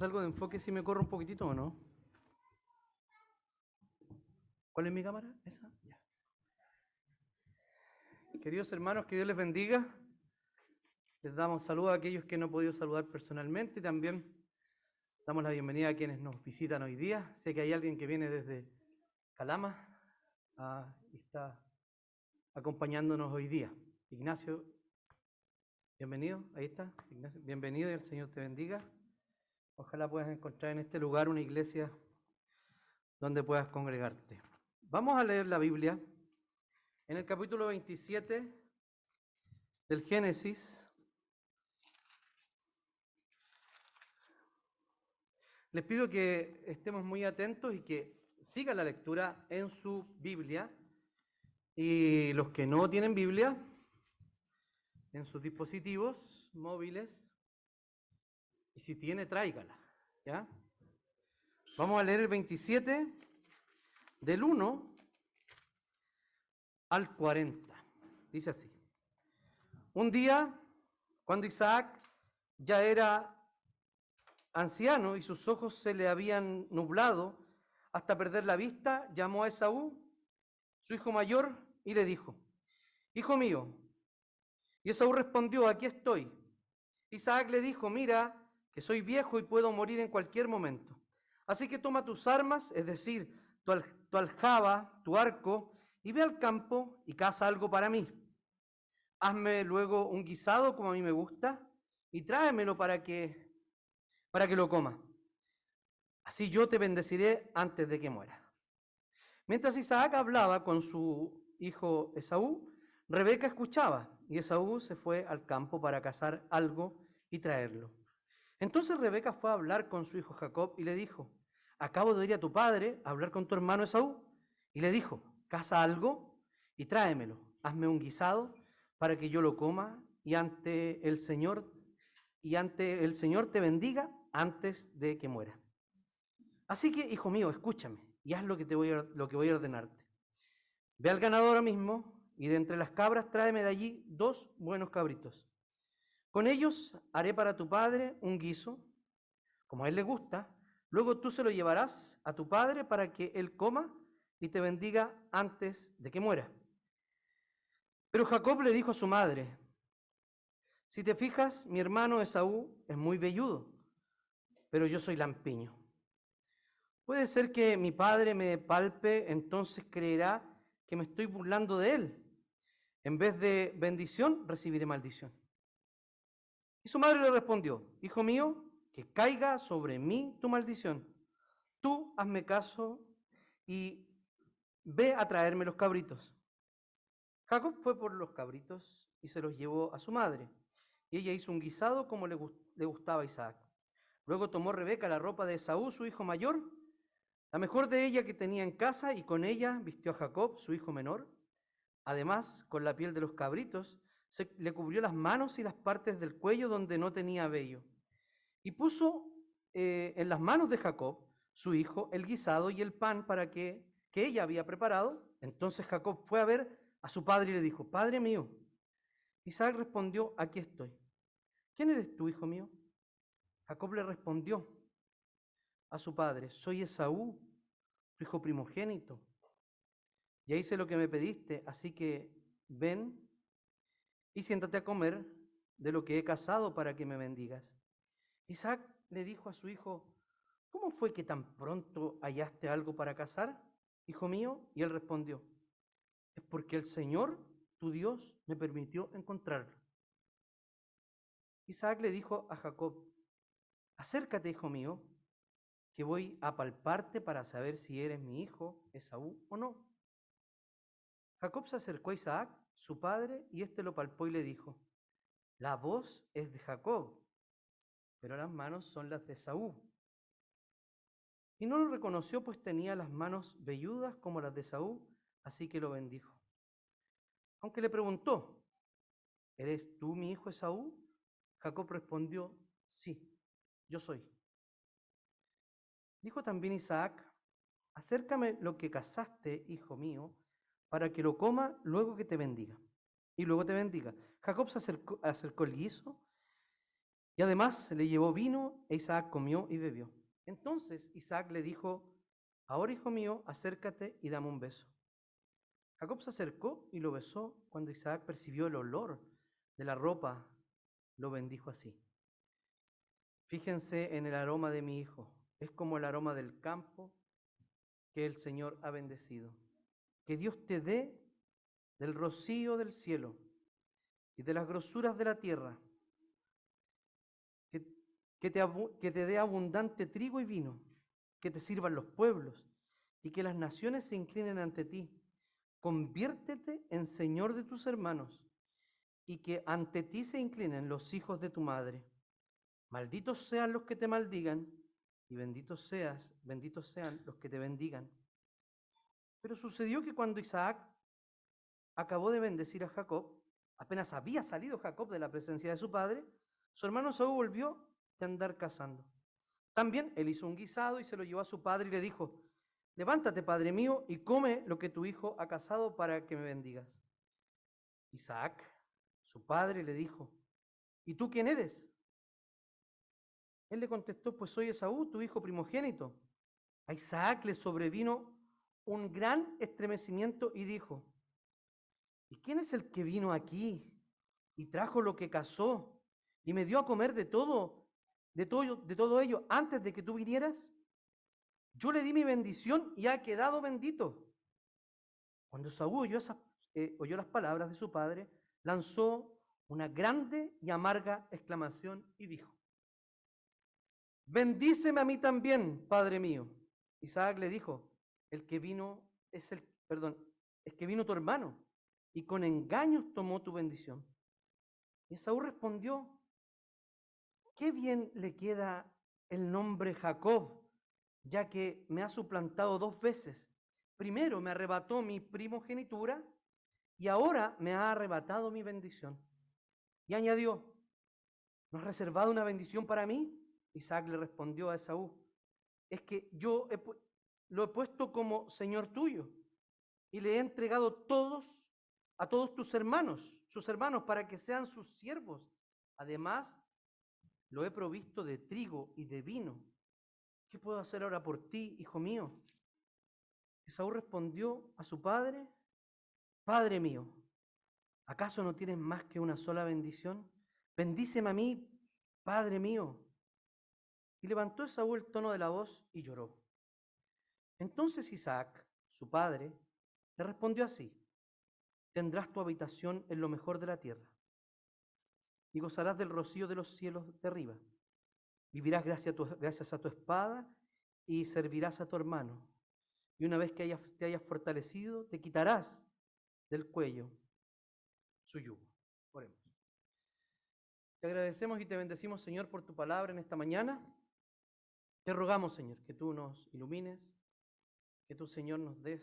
¿Me salgo de enfoque si me corro un poquitito o no? ¿Cuál es mi cámara? ¿Esa? Ya. Queridos hermanos, que Dios les bendiga. Les damos saludos a aquellos que no he podido saludar personalmente también damos la bienvenida a quienes nos visitan hoy día. Sé que hay alguien que viene desde Calama ah, y está acompañándonos hoy día. Ignacio, bienvenido, ahí está. Ignacio, bienvenido y el Señor te bendiga. Ojalá puedas encontrar en este lugar una iglesia donde puedas congregarte. Vamos a leer la Biblia en el capítulo 27 del Génesis. Les pido que estemos muy atentos y que sigan la lectura en su Biblia. Y los que no tienen Biblia, en sus dispositivos móviles, y si tiene, tráigala. ¿Ya? Vamos a leer el 27 del 1 al 40. Dice así. Un día, cuando Isaac ya era anciano y sus ojos se le habían nublado hasta perder la vista, llamó a Esaú, su hijo mayor, y le dijo, Hijo mío. Y Esaú respondió, aquí estoy. Isaac le dijo, mira, que soy viejo y puedo morir en cualquier momento. Así que toma tus armas, es decir, tu, aljaba, tu arco, y ve al campo y caza algo para mí. Hazme luego un guisado como a mí me gusta y tráemelo para que para que lo coma. Así yo te bendeciré antes de que muera. Mientras Isaac hablaba con su hijo Esaú, Rebeca escuchaba y Esaú se fue al campo para cazar algo y traerlo. Entonces Rebeca fue a hablar con su hijo Jacob y le dijo, acabo de ir a tu padre a hablar con tu hermano Esaú. Y le dijo, caza algo y tráemelo, hazme un guisado para que yo lo coma y ante el Señor y ante el Señor te bendiga antes de que muera. Así que, hijo mío, escúchame y haz lo que, te voy a, lo que voy a ordenarte. Ve al ganador ahora mismo y de entre las cabras tráeme de allí dos buenos cabritos. Con ellos haré para tu padre un guiso, como a él le gusta. Luego tú se lo llevarás a tu padre para que él coma y te bendiga antes de que muera. Pero Jacob le dijo a su madre, si te fijas, mi hermano Esaú es muy velludo, pero yo soy lampiño. Puede ser que mi padre me palpe, entonces creerá que me estoy burlando de él. En vez de bendición, recibiré maldición. Y su madre le respondió, Hijo mío, que caiga sobre mí tu maldición. Tú hazme caso y ve a traerme los cabritos. Jacob fue por los cabritos y se los llevó a su madre. Y ella hizo un guisado como le, gustaba a Isaac. Luego tomó Rebeca la ropa de Esaú, su hijo mayor, la mejor de ella que tenía en casa, y con ella vistió a Jacob, su hijo menor. Además, con la piel de los cabritos, le cubrió las manos y las partes del cuello donde no tenía vello. Y puso eh, en las manos de Jacob, su hijo, el guisado y el pan para que, que ella había preparado. Entonces Jacob fue a ver a su padre y le dijo, Padre mío. Isaac respondió, aquí estoy. ¿Quién eres tú, hijo mío? Jacob le respondió a su padre, soy Esaú, tu hijo primogénito. Ya hice lo que me pediste, así que ven y siéntate a comer de lo que he cazado para que me bendigas. Isaac le dijo a su hijo, ¿cómo fue que tan pronto hallaste algo para cazar, hijo mío? Y él respondió, es porque el Señor, tu Dios, me permitió encontrarlo. Isaac le dijo a Jacob, acércate, hijo mío, que voy a palparte para saber si eres mi hijo, Esaú, o no. Jacob se acercó a Isaac, su padre, y éste lo palpó y le dijo, la voz es de Jacob, pero las manos son las de Esaú. Y no lo reconoció, pues tenía las manos velludas como las de Esaú, así que lo bendijo. Aunque le preguntó, ¿eres tú mi hijo Esaú? Jacob respondió, sí, yo soy. Dijo también Isaac, acércame lo que cazaste, hijo mío, para que lo coma luego que te bendiga. Y luego te bendiga. Jacob se acercó, el guiso Y además le llevó vino e Isaac comió y bebió. Entonces Isaac le dijo, ahora hijo mío, acércate y dame un beso. Jacob se acercó y lo besó. Cuando Isaac percibió el olor de la ropa, lo bendijo así. Fíjense en el aroma de mi hijo. Es como el aroma del campo que el Señor ha bendecido. Que Dios te dé del rocío del cielo y de las grosuras de la tierra, que, que, te, que te dé abundante trigo y vino, que te sirvan los pueblos y que las naciones se inclinen ante ti. Conviértete en Señor de tus hermanos y que ante ti se inclinen los hijos de tu madre. Malditos sean los que te maldigan y benditos seas, benditos sean los que te bendigan. Pero sucedió que cuando Isaac acabó de bendecir a Jacob, apenas había salido Jacob de la presencia de su padre, su hermano Saúl volvió de andar cazando. También él hizo un guisado y se lo llevó a su padre y le dijo, levántate, padre mío, y come lo que tu hijo ha cazado para que me bendigas. Isaac, su padre, le dijo, ¿y tú quién eres? Él le contestó, pues soy Esaú, tu hijo primogénito. A Isaac le sobrevino un gran estremecimiento y dijo, ¿y quién es el que vino aquí y trajo lo que cazó y me dio a comer de todo, de todo, de todo ello antes de que tú vinieras? Yo le di mi bendición y ha quedado bendito. Cuando Saúl oyó, eh, oyó las palabras de su padre, lanzó una grande y amarga exclamación y dijo, Bendíceme a mí también, Padre mío. Isaac le dijo, el que vino es el, perdón, es que vino tu hermano y con engaños tomó tu bendición. Y Esaú respondió, qué bien le queda el nombre Jacob, ya que me ha suplantado dos veces. Primero me arrebató mi primogenitura y ahora me ha arrebatado mi bendición. Y añadió, ¿no has reservado una bendición para mí? Isaac le respondió a Esaú, es que yo lo he puesto como Señor tuyo y le he entregado todos a todos tus hermanos, sus hermanos, para que sean sus siervos. Además, lo he provisto de trigo y de vino. ¿Qué puedo hacer ahora por ti, hijo mío? Esaú respondió a su padre, Padre mío, ¿acaso no tienes más que una sola bendición? Bendíceme a mí, Padre mío. Y levantó Esaú el tono de la voz y lloró. Entonces Isaac, su padre, le respondió así, tendrás tu habitación en lo mejor de la tierra y gozarás del rocío de los cielos de arriba. Vivirás gracias a tu, espada y servirás a tu hermano. Y una vez que te hayas fortalecido, te quitarás del cuello su yugo. Te agradecemos y te bendecimos, Señor, por tu palabra en esta mañana. Te rogamos, Señor, que tú nos ilumines, que tú, Señor, nos des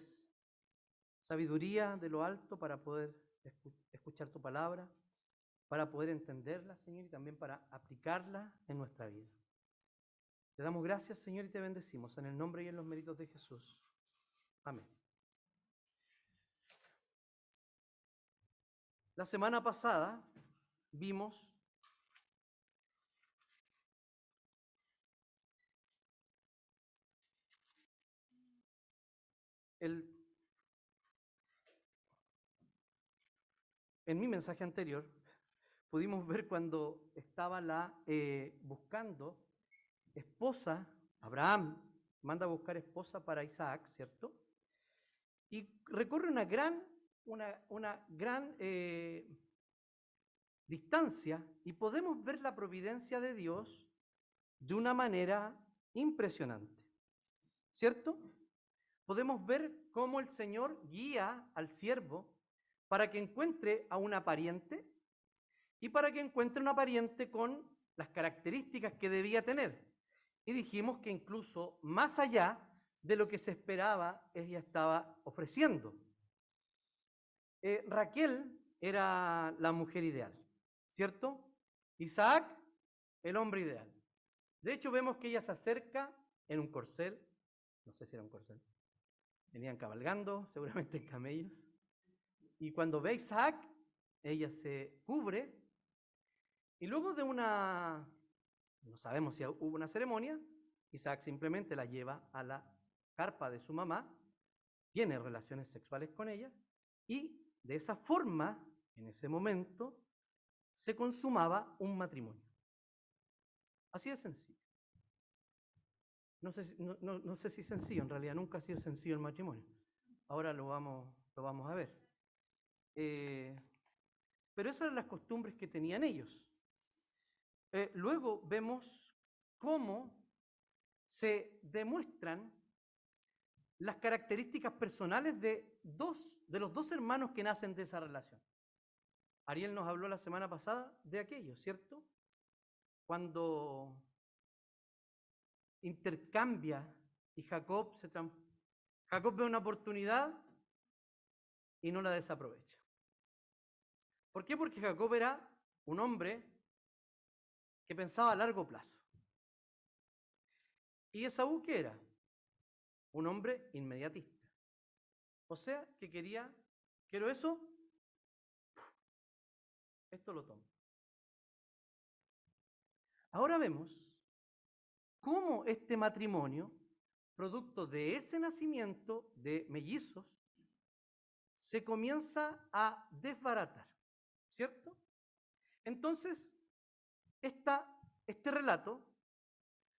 sabiduría de lo alto para poder escuchar tu palabra, para poder entenderla, Señor, y también para aplicarla en nuestra vida. Te damos gracias, Señor, y te bendecimos en el nombre y en los méritos de Jesús. Amén. La semana pasada vimos en mi mensaje anterior, pudimos ver cuando estaba la, eh, buscando esposa, Abraham manda a buscar esposa para Isaac, ¿cierto? Y recorre una gran, una, una gran eh, distancia y podemos ver la providencia de Dios de una manera impresionante, ¿cierto? Podemos ver cómo el Señor guía al siervo para que encuentre a una pariente y para que encuentre una pariente con las características que debía tener. Y dijimos que incluso más allá de lo que se esperaba, ella estaba ofreciendo. Eh, Raquel era la mujer ideal, ¿cierto? Isaac, el hombre ideal. De hecho, vemos que ella se acerca en un corcel, no sé si era un corcel, venían cabalgando, seguramente en camellos. Y cuando ve Isaac, ella se cubre. Y luego de una sabemos si hubo una ceremonia, Isaac simplemente la lleva a la carpa de su mamá, tiene relaciones sexuales con ella y de esa forma, en ese momento, se consumaba un matrimonio. Así de sencillo. No sé, si, no, sé si sencillo, en realidad nunca ha sido sencillo el matrimonio. Ahora lo vamos, lo vamos a ver. Eh, pero esas eran las costumbres que tenían ellos. Eh, luego vemos cómo se demuestran las características personales de dos de los dos hermanos que nacen de esa relación. Ariel nos habló la semana pasada de aquello, ¿cierto? Cuando intercambia y Jacob se Jacob ve una oportunidad y no la desaprovecha. ¿Por qué? Porque Jacob era un hombre que pensaba a largo plazo. ¿Y Esaú qué era? Un hombre inmediatista. O sea, que quería, quiero eso, esto lo tomo. Ahora vemos cómo este matrimonio, producto de ese nacimiento de mellizos, se comienza a desbaratar, ¿cierto? Entonces, este relato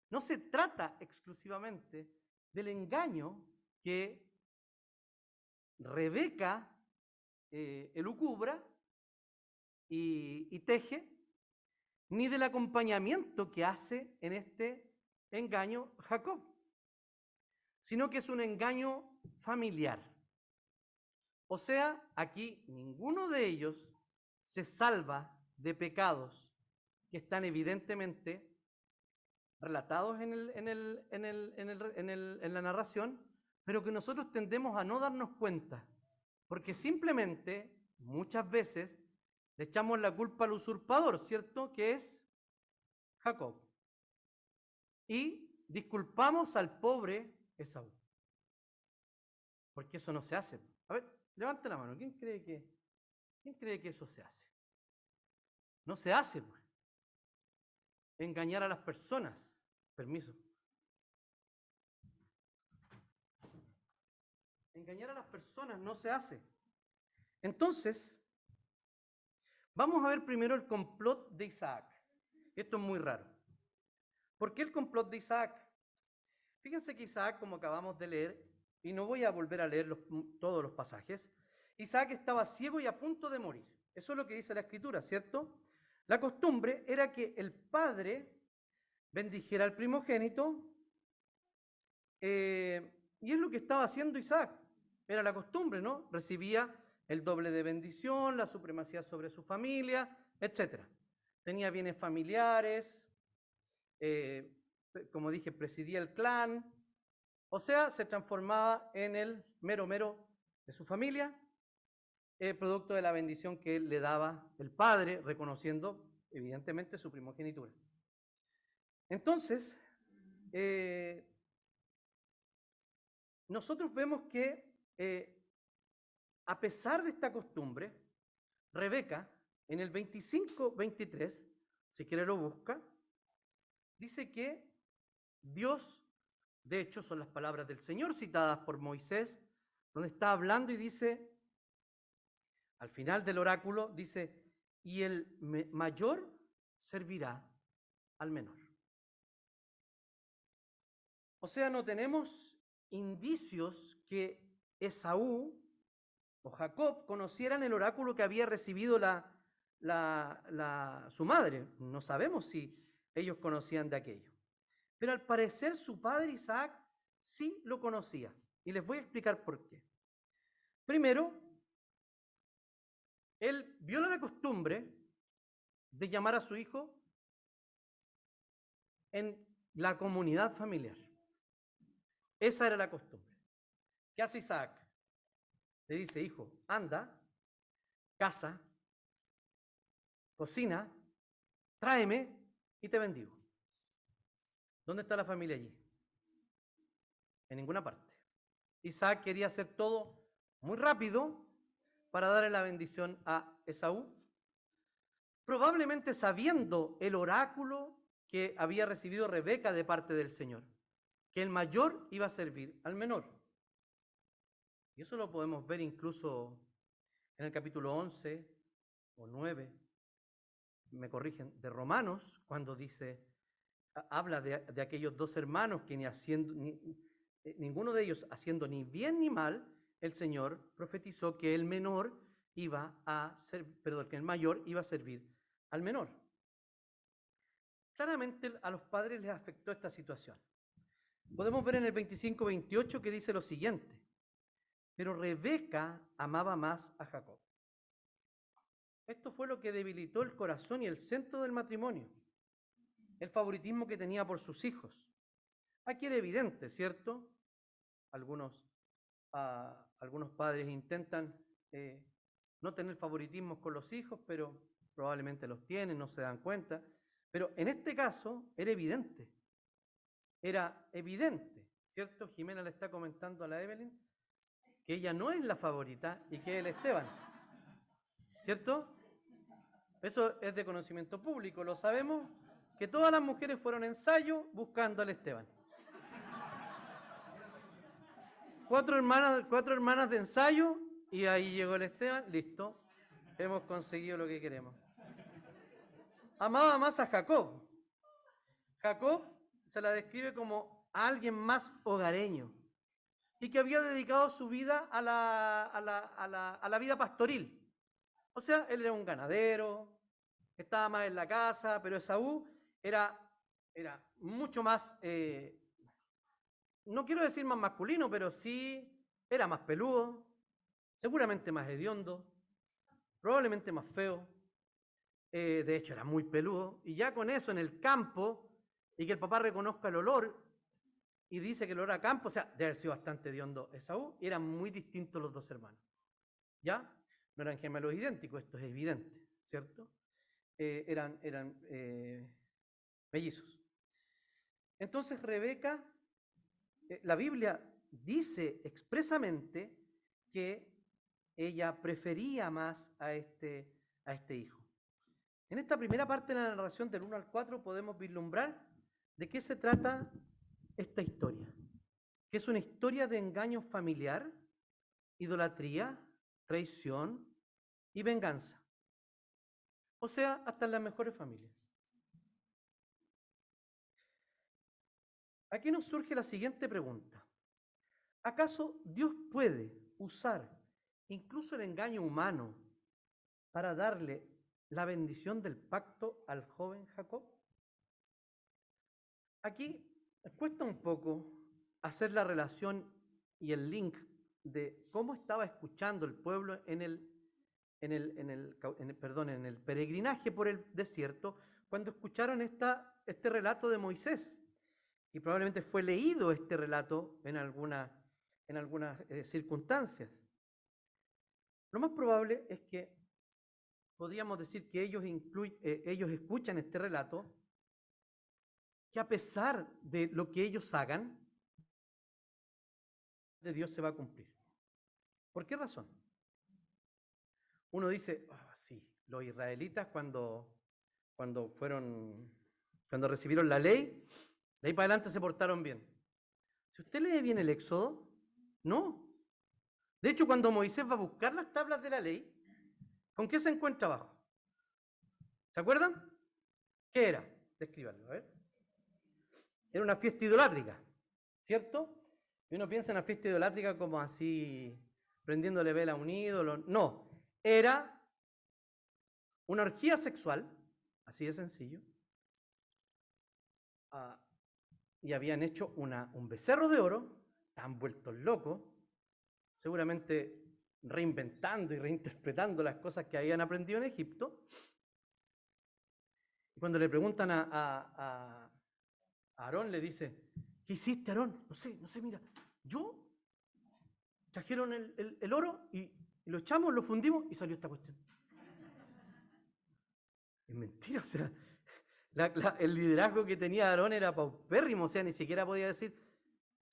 no se trata exclusivamente del engaño que Rebeca eh, elucubra y, y teje, ni del acompañamiento que hace en este engaño Jacob, sino que es un engaño familiar. O sea, aquí ninguno de ellos se salva de pecados que están evidentemente relatados en, la narración, pero que nosotros tendemos a no darnos cuenta, porque simplemente muchas veces le echamos la culpa al usurpador, ¿cierto? Que es Jacob. Y disculpamos al pobre Esaú. Porque eso no se hace. A ver, levante la mano. ¿Quién cree que, quién cree que eso se hace? No se hace, pues. Engañar a las personas. Permiso. Engañar a las personas no se hace. Entonces, vamos a ver primero el complot de Isaac. Esto es muy raro. ¿Por qué el complot de Isaac? Fíjense que Isaac, como acabamos de leer, y no voy a volver a leer todos los pasajes, Isaac estaba ciego y a punto de morir. Eso es lo que dice la escritura, ¿cierto? La costumbre era que el padre bendijera al primogénito, eh, y es lo que estaba haciendo Isaac. Era la costumbre, ¿no? Recibía el doble de bendición, la supremacía sobre su familia, etc. Tenía bienes familiares, eh, como dije, presidía el clan, o sea, se transformaba en el mero mero de su familia, eh, producto de la bendición que le daba el padre, reconociendo evidentemente su primogenitura. Entonces, eh, nosotros vemos que a pesar de esta costumbre, Rebeca, en el 25-23, si quiere lo busca, dice que Dios, de hecho son las palabras del Señor citadas por Moisés, donde está hablando y dice, al final del oráculo, dice, y el mayor servirá al menor. O sea, no tenemos indicios que Esaú o Jacob conocieran el oráculo que había recibido la, su madre. No sabemos si ellos conocían de aquello. Pero al parecer su padre Isaac sí lo conocía. Y les voy a explicar por qué. Primero, él viola la costumbre de llamar a su hijo en la comunidad familiar. Esa era la costumbre. ¿Qué hace Isaac? Le dice, hijo, anda, casa, cocina, tráeme y te bendigo. ¿Dónde está la familia allí? En ninguna parte. Isaac quería hacer todo muy rápido para darle la bendición a Esaú, probablemente sabiendo el oráculo que había recibido Rebeca de parte del Señor, que el mayor iba a servir al menor. Y eso lo podemos ver incluso en el capítulo 11 o 9, me corrigen, de Romanos, cuando dice, habla de, aquellos dos hermanos que ni haciendo, eh, ninguno de ellos haciendo ni bien ni mal, el Señor profetizó que el menor iba a ser, perdón, que el mayor iba a servir al menor. Claramente a los padres les afectó esta situación. Podemos ver en el 25-28 que dice lo siguiente, pero Rebeca amaba más a Jacob. Esto fue lo que debilitó el corazón y el centro del matrimonio, el favoritismo que tenía por sus hijos. Aquí era evidente, ¿cierto? Algunos, ah, algunos padres intentan eh, no tener favoritismos con los hijos, pero probablemente los tienen, no se dan cuenta. Pero en este caso era evidente, era evidente, ¿cierto? Jimena le está comentando a la Evelyn que ella no es la favorita y que es el Esteban, ¿cierto? Eso es de conocimiento público, lo sabemos, que todas las mujeres fueron ensayo buscando al Esteban. Cuatro hermanas, cuatro hermanas de ensayo y ahí llegó el Esteban, listo, hemos conseguido lo que queremos. Amaba más a Jacob. Jacob se la describe como alguien más hogareño y que había dedicado su vida a la, a la, vida pastoril. O sea, él era un ganadero, estaba más en la casa, pero Esaú era, era mucho más, eh, no quiero decir más masculino, pero sí era más peludo, seguramente más hediondo, probablemente más feo, eh, de hecho era muy peludo, y ya con eso en el campo, y que el papá reconozca el olor, y dice que el olor a campo, o sea, debe haber sido bastante hediondo Esaú, y eran muy distintos los dos hermanos. ¿Ya? No eran gemelos idénticos, esto es evidente, ¿cierto? Eh, eran eh, mellizos. Entonces Rebeca, la Biblia dice expresamente que ella prefería más a este, a este hijo. En esta primera parte de la narración del 1 al 4 podemos vislumbrar de qué se trata esta historia, que es una historia de engaño familiar, idolatría, traición y venganza. O sea, hasta en las mejores familias. Aquí nos surge la siguiente pregunta. ¿Acaso Dios puede usar incluso el engaño humano, para darle la bendición del pacto al joven Jacob? Aquí cuesta un poco hacer la relación y el link de cómo estaba escuchando el pueblo en el, en el, en el, perdón, en el peregrinaje por el desierto cuando escucharon esta, este relato de Moisés. Y probablemente fue leído este relato en, alguna, en algunas eh, circunstancias. Lo más probable es que podríamos decir que ellos, eh, ellos escuchan este relato, que a pesar de lo que ellos hagan, de Dios se va a cumplir. ¿Por qué razón? Uno dice, ah, sí, los israelitas cuando, cuando fueron, cuando recibieron la ley, de ahí para adelante se portaron bien. Si usted lee bien el Éxodo, no, de hecho, cuando Moisés va a buscar las tablas de la ley, ¿con qué se encuentra abajo? ¿Se acuerdan? ¿Qué era? Descríbanlo, a ver. Era una fiesta idolátrica, ¿cierto? Y uno piensa en una fiesta idolátrica como así, prendiéndole vela a un ídolo. No, era una orgía sexual, así de sencillo, ah, y habían hecho un becerro de oro, tan vueltos locos, seguramente reinventando y reinterpretando las cosas que habían aprendido en Egipto. Y cuando le preguntan a, Aarón, le dice, ¿qué hiciste, Aarón? No sé, no sé, mira, yo trajeron el, oro y, lo echamos, lo fundimos y salió esta cuestión. Es mentira, o sea, el liderazgo que tenía Aarón era paupérrimo, o sea, ni siquiera podía decir,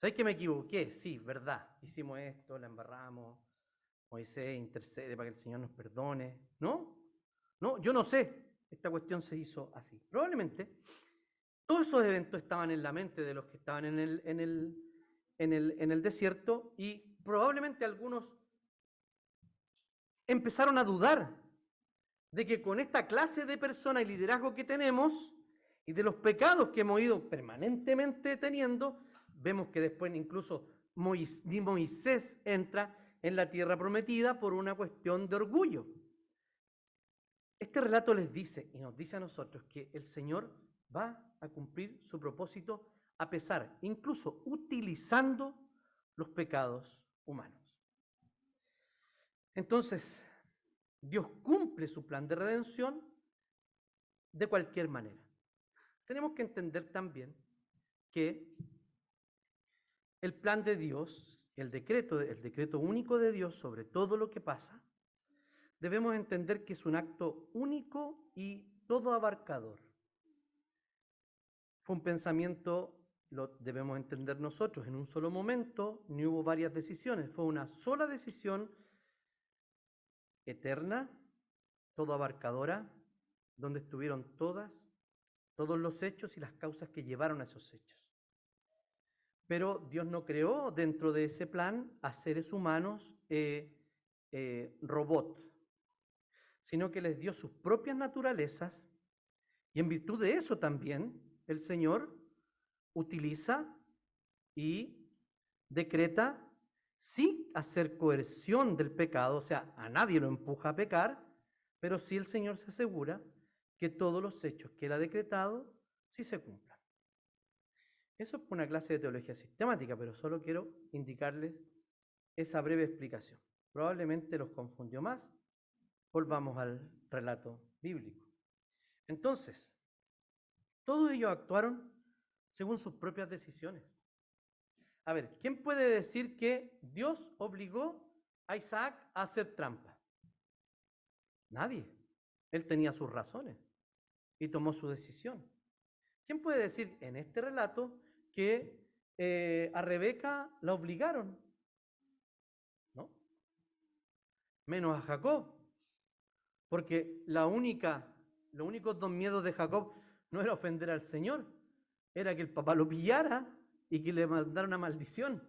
¿Sabes que me equivoqué? Sí, verdad. Hicimos esto, la embarramos. Moisés intercede para que el Señor nos perdone. ¿No? No, yo no sé. Esta cuestión se hizo así. Probablemente Todos esos eventos estaban en la mente de los que estaban en el, en el, en el, en el desierto y probablemente algunos empezaron a dudar de que con esta clase de persona y liderazgo que tenemos y de los pecados que hemos ido permanentemente teniendo, vemos que después incluso Moisés entra en la tierra prometida por una cuestión de orgullo. Este relato les dice y nos dice a nosotros que el Señor va a cumplir su propósito a pesar, incluso utilizando los pecados humanos. Entonces, Dios cumple su plan de redención de cualquier manera. Tenemos que entender también que el plan de Dios, el decreto, el decreto único de Dios sobre todo lo que pasa, debemos entender que es un acto único y todo abarcador. Fue un pensamiento, lo debemos entender nosotros, en un solo momento, ni hubo varias decisiones, fue una sola decisión eterna, todo abarcadora, donde estuvieron todas, todos los hechos y las causas que llevaron a esos hechos. Pero Dios no creó dentro de ese plan a seres humanos eh, eh, robot, sino que les dio sus propias naturalezas y en virtud de eso también el Señor utiliza y decreta sí hacer coerción del pecado, o sea, a nadie lo empuja a pecar, pero sí el Señor se asegura que todos los hechos que Él ha decretado sí se cumplan. Eso es una clase de teología sistemática, pero solo quiero indicarles esa breve explicación. Probablemente los confundió más. Volvamos al relato bíblico. Entonces, todos ellos actuaron según sus propias decisiones. A ver, ¿quién puede decir que Dios obligó a Isaac a hacer trampa? Nadie. Él tenía sus razones y tomó su decisión. ¿Quién puede decir en este relato que eh, a Rebeca la obligaron? ¿No? Menos a Jacob. Porque la única, los únicos dos miedos de Jacob no era ofender al Señor, era que el papá lo pillara y que le mandara una maldición.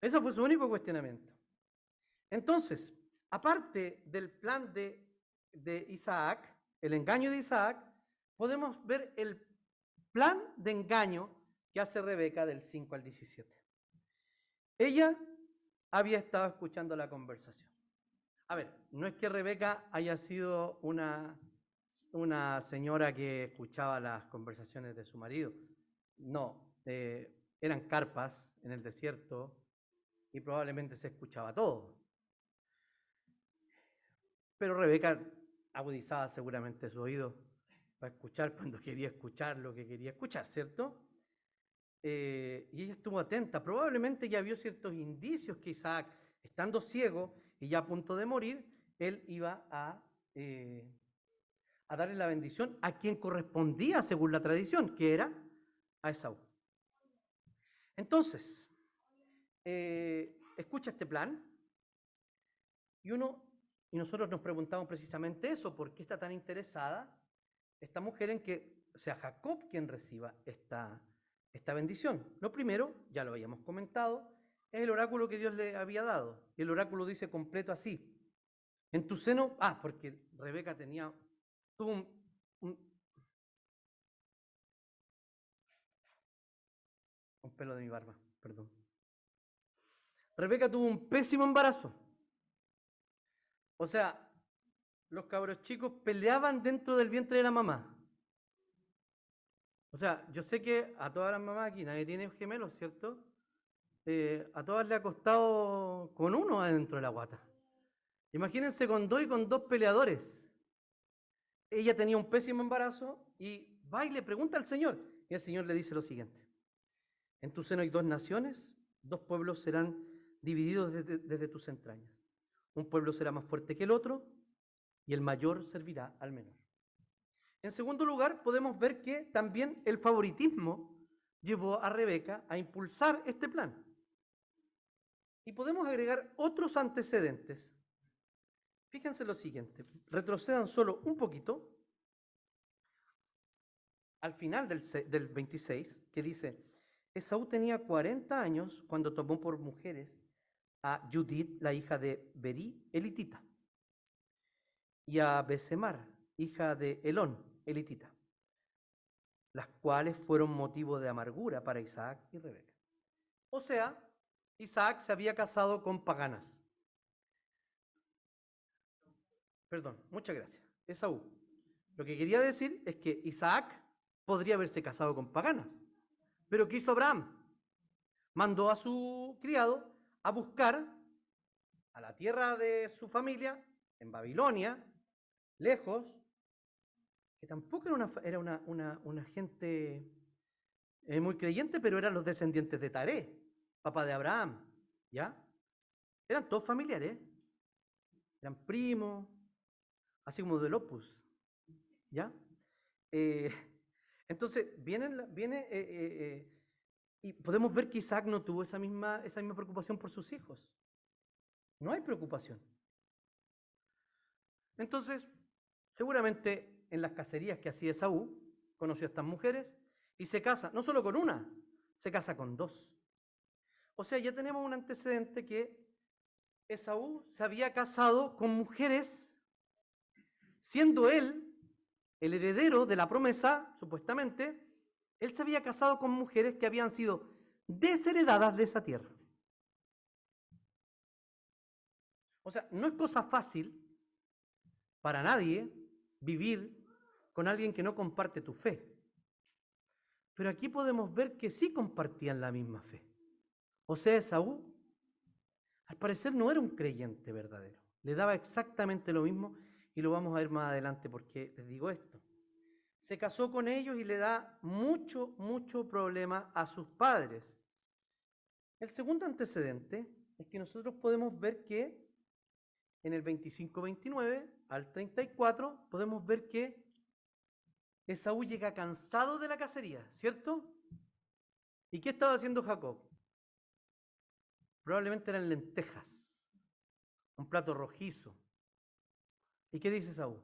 Ese fue su único cuestionamiento. Entonces, aparte del plan de, de Isaac, el engaño de Isaac, podemos ver el plan de engaño que hace Rebeca del 5 al 17. Ella había estado escuchando la conversación. A ver, no es que Rebeca haya sido una una señora que escuchaba las conversaciones de su marido. No, eh, eran carpas en el desierto y probablemente se escuchaba todo. Pero Rebeca agudizaba seguramente su oído para escuchar cuando quería escuchar lo que quería escuchar, ¿cierto? Eh, y ella estuvo atenta. Probablemente ya vio ciertos indicios que Isaac, estando ciego y ya a punto de morir, él iba a eh, darle la bendición a quien correspondía según la tradición, que era a Esaú. Entonces, eh, escucha este plan y uno y nosotros nos preguntamos precisamente eso, ¿por qué está tan interesada esta mujer en que sea Jacob quien reciba esta, esta bendición? Lo primero, ya lo habíamos comentado, es el oráculo que Dios le había dado. Y el oráculo dice completo así. En tu seno, ah, porque Rebeca tenía tuvo un, un, pelo de mi barba, perdón. Rebeca tuvo un pésimo embarazo. O sea, los cabros chicos peleaban dentro del vientre de la mamá. O sea, yo sé que a todas las mamás aquí, nadie tiene gemelos, ¿cierto? Eh, a todas le ha costado con uno adentro de la guata. Imagínense con dos y con dos peleadores ella tenía un pésimo embarazo y va y le pregunta al Señor. Y el Señor le dice lo siguiente. En tu seno hay dos naciones, dos pueblos serán divididos desde, tus entrañas. Un pueblo será más fuerte que el otro y el mayor servirá al menor. En segundo lugar, podemos ver que también el favoritismo llevó a Rebeca a impulsar este plan. Y podemos agregar otros antecedentes Fíjense lo siguiente, retrocedan solo un poquito. al final del, del 26, que dice, Esaú tenía 40 años cuando tomó por mujeres a Judith, la hija de Berí, elitita, y a Besemar, hija de Elón, elitita, las cuales fueron motivo de amargura para Isaac y Rebeca. O sea, Isaac se había casado con paganas. Perdón, muchas gracias. Esaú. Lo que quería decir es que Isaac podría haberse casado con paganas. Pero ¿qué hizo Abraham? Mandó a su criado a buscar a la tierra de su familia, en Babilonia, lejos, que tampoco era una, gente eh, muy creyente, pero eran los descendientes de Taré, papá de Abraham, ¿ya? Eran todos familiares, eran primos, así como del Opus, ¿ya? Eh, entonces, viene, eh, eh, eh, y podemos ver que Isaac no tuvo esa misma, esa misma preocupación por sus hijos. No hay preocupación. Entonces, seguramente en las cacerías que hacía Esaú, conoció a estas mujeres y se casa, no solo con una, se casa con dos. O sea, ya tenemos un antecedente que Esaú se había casado con mujeres, siendo él el heredero de la promesa, supuestamente, él se había casado con mujeres que habían sido desheredadas de esa tierra. O sea, no es cosa fácil para nadie vivir con alguien que no comparte tu fe. Pero aquí podemos ver que sí compartían la misma fe. O sea, Esaú, al parecer no era un creyente verdadero. Le daba exactamente lo mismo y lo vamos a ver más adelante porque les digo esto. Se casó con ellos y le da mucho, mucho problema a sus padres. El segundo antecedente es que nosotros podemos ver que en el 25-29 al 34 podemos ver que Esaú llega cansado de la cacería, ¿cierto? ¿Y qué estaba haciendo Jacob? Probablemente eran lentejas, un plato rojizo. ¿Y qué dice Esaú?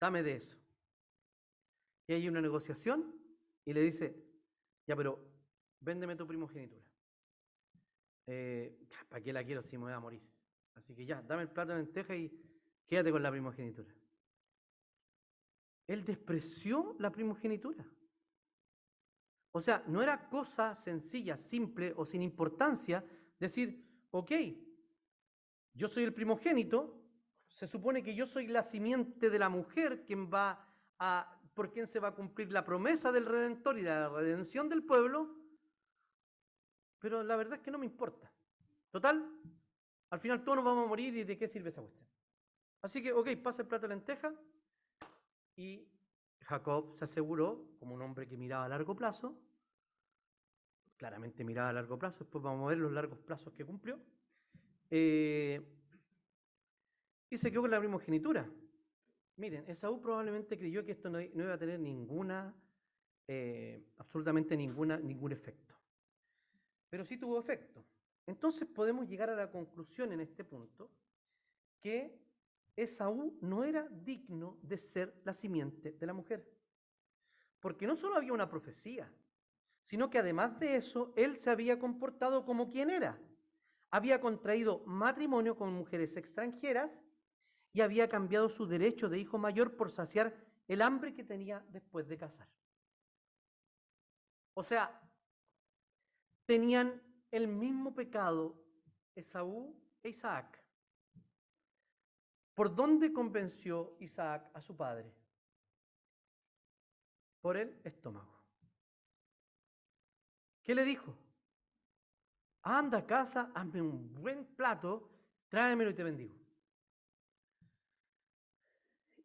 Dame de eso. Y hay una negociación y le dice, ya, pero véndeme tu primogenitura. Eh, ¿Para qué la quiero si me voy a morir? Así que ya, dame el plato de lenteja y quédate con la primogenitura. Él despreció la primogenitura. O sea, no era cosa sencilla, simple o sin importancia decir, ok, yo soy el primogénito, se supone que yo soy la simiente de la mujer quien va a, por quien se va a cumplir la promesa del Redentor y de la redención del pueblo, pero la verdad es que no me importa. Total, al final todos nos vamos a morir y de qué sirve esa cuestión. Así que, ok, pasa el plato de lenteja y Jacob se aseguró, como un hombre que miraba a largo plazo, claramente miraba a largo plazo, después vamos a ver los largos plazos que cumplió, eh, y se quedó con la primogenitura. Miren, Esaú probablemente creyó que esto no, iba a tener ninguna, eh, absolutamente ninguna, ningún efecto. Pero sí tuvo efecto. Entonces podemos llegar a la conclusión en este punto que Esaú no era digno de ser la simiente de la mujer. Porque no solo había una profecía, sino que además de eso, él se había comportado como quien era. Había contraído matrimonio con mujeres extranjeras y había cambiado su derecho de hijo mayor por saciar el hambre que tenía después de casar. O sea, tenían el mismo pecado Esaú e Isaac. ¿Por dónde convenció Isaac a su padre? Por el estómago. ¿Qué le dijo? Anda a casa, hazme un buen plato, tráemelo y te bendigo.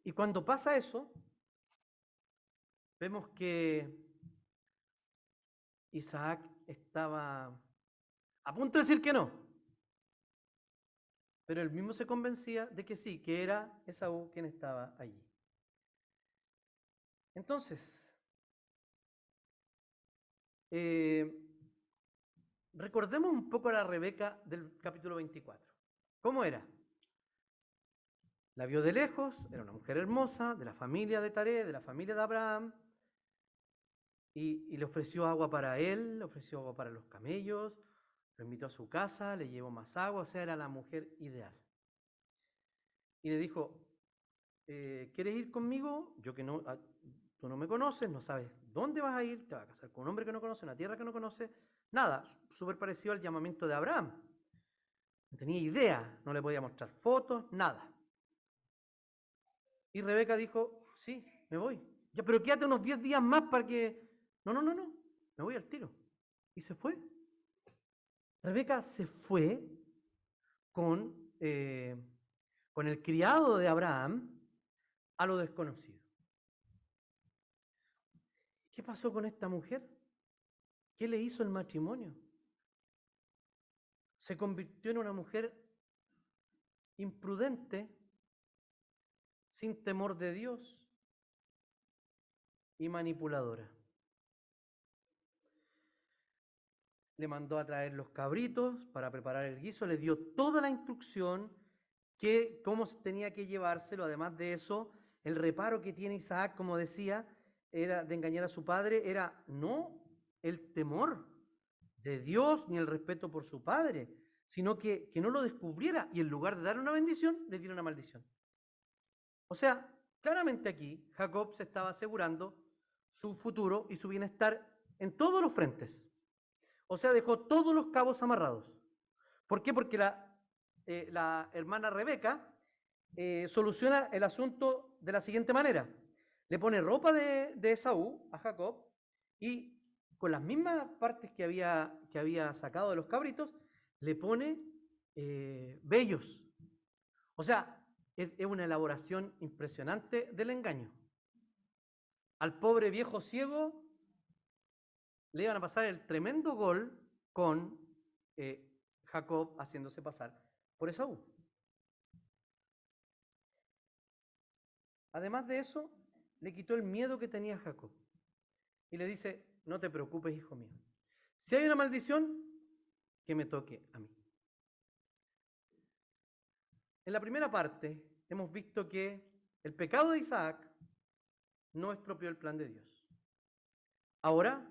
Y cuando pasa eso, vemos que Isaac estaba a punto de decir que no. Pero él mismo se convencía de que sí, que era Esaú quien estaba allí. Entonces, eh, recordemos un poco a la Rebeca del capítulo 24. ¿Cómo era? La vio de lejos, era una mujer hermosa, de la familia de Taré, de la familia de Abraham, y, le ofreció agua para él, le ofreció agua para los camellos, lo invitó a su casa, le llevó más agua, o sea, era la mujer ideal. Y le dijo, eh, ¿quieres ir conmigo? Yo que no, ah, tú no me conoces, no sabes dónde vas a ir, te vas a casar con un hombre que no conoce, una tierra que no conoce, nada, súper parecido al llamamiento de Abraham. No tenía idea, no le podía mostrar fotos, nada. Y Rebeca dijo, sí, me voy. Ya, pero quédate unos 10 días más para que... No, no, no, no, me voy al tiro. Y se fue. Rebeca se fue con, eh, con el criado de Abraham a lo desconocido. ¿Qué pasó con esta mujer? ¿Qué le hizo el matrimonio? Se convirtió en una mujer imprudente, sin temor de Dios y manipuladora. Le mandó a traer los cabritos para preparar el guiso, le dio toda la instrucción que cómo tenía que llevárselo. Además de eso, el reparo que tiene Isaac, como decía, era de engañar a su padre, era no el temor de Dios ni el respeto por su padre, sino que, que no lo descubriera y en lugar de darle una bendición, le diera una maldición. O sea, claramente aquí Jacob se estaba asegurando su futuro y su bienestar en todos los frentes. O sea, dejó todos los cabos amarrados. ¿Por qué? Porque la, eh, la hermana Rebeca eh, soluciona el asunto de la siguiente manera. Le pone ropa de, de Esaú a Jacob y con las mismas partes que había, que había sacado de los cabritos, le pone eh, vellos. O sea, es, una elaboración impresionante del engaño. Al pobre viejo ciego le iban a pasar el tremendo gol con eh, Jacob haciéndose pasar por Esaú. Además de eso, le quitó el miedo que tenía Jacob. Y le dice, no te preocupes, hijo mío. Si hay una maldición, que me toque a mí. En la primera parte hemos visto que el pecado de Isaac no estropeó el plan de Dios. Ahora,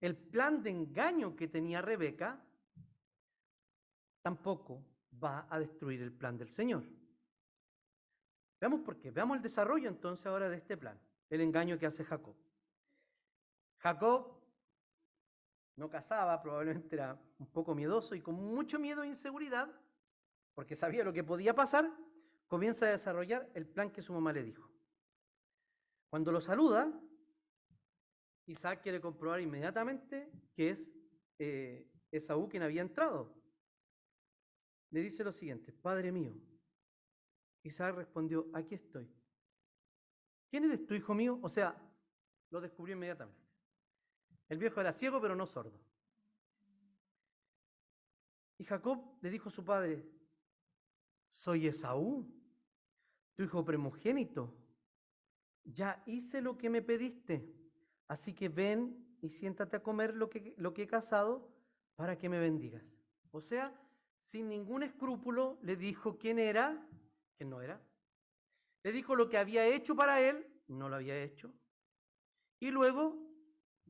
el plan de engaño que tenía Rebeca tampoco va a destruir el plan del Señor. Veamos por qué. Veamos el desarrollo entonces ahora de este plan, el engaño que hace Jacob. Jacob no casaba, probablemente era un poco miedoso y con mucho miedo e inseguridad, porque sabía lo que podía pasar, comienza a desarrollar el plan que su mamá le dijo. Cuando lo saluda, Isaac quiere comprobar inmediatamente que es eh, Esaú quien había entrado. Le dice lo siguiente, Padre mío, Isaac respondió, aquí estoy. ¿Quién eres tu hijo mío? O sea, lo descubrió inmediatamente. El viejo era ciego, pero no sordo. Y Jacob le dijo a su padre, soy Esaú, tu hijo primogénito. Ya hice lo que me pediste, así que ven y siéntate a comer lo que, lo que he cazado para que me bendigas. O sea, sin ningún escrúpulo le dijo quién era no era. Le dijo lo que había hecho para él, no lo había hecho. Y luego,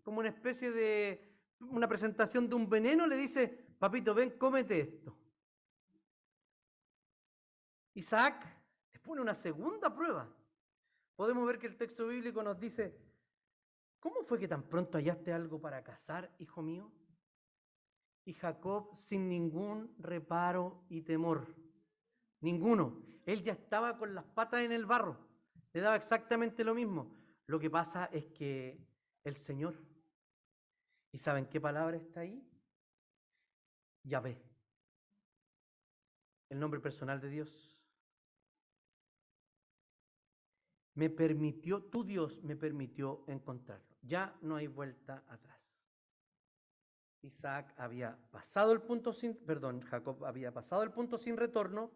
como una especie de una presentación de un veneno, le dice, papito, ven, cómete esto. Isaac pone una segunda prueba. Podemos ver que el texto bíblico nos dice, ¿cómo fue que tan pronto hallaste algo para cazar, hijo mío? Y Jacob sin ningún reparo y temor, ninguno, él ya estaba con las patas en el barro. Le daba exactamente lo mismo. Lo que pasa es que el Señor, ¿y saben qué palabra está ahí? Yahvé. El nombre personal de Dios. Me permitió, tu Dios me permitió encontrarlo. Ya no hay vuelta atrás. Isaac había pasado el punto sin, perdón, Jacob había pasado el punto sin retorno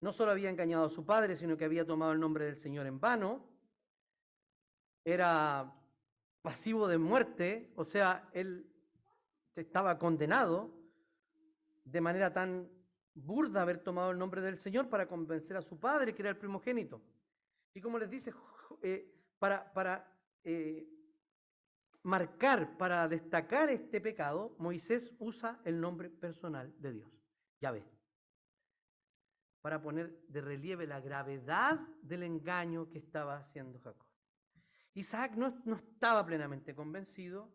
no solo había engañado a su padre, sino que había tomado el nombre del Señor en vano. Era pasivo de muerte, o sea, él estaba condenado de manera tan burda haber tomado el nombre del Señor para convencer a su padre, que era el primogénito. Y como les dice, eh, para, para eh, marcar, para destacar este pecado, Moisés usa el nombre personal de Dios, Yahvé, para poner de relieve la gravedad del engaño que estaba haciendo Jacob. Isaac no, no estaba plenamente convencido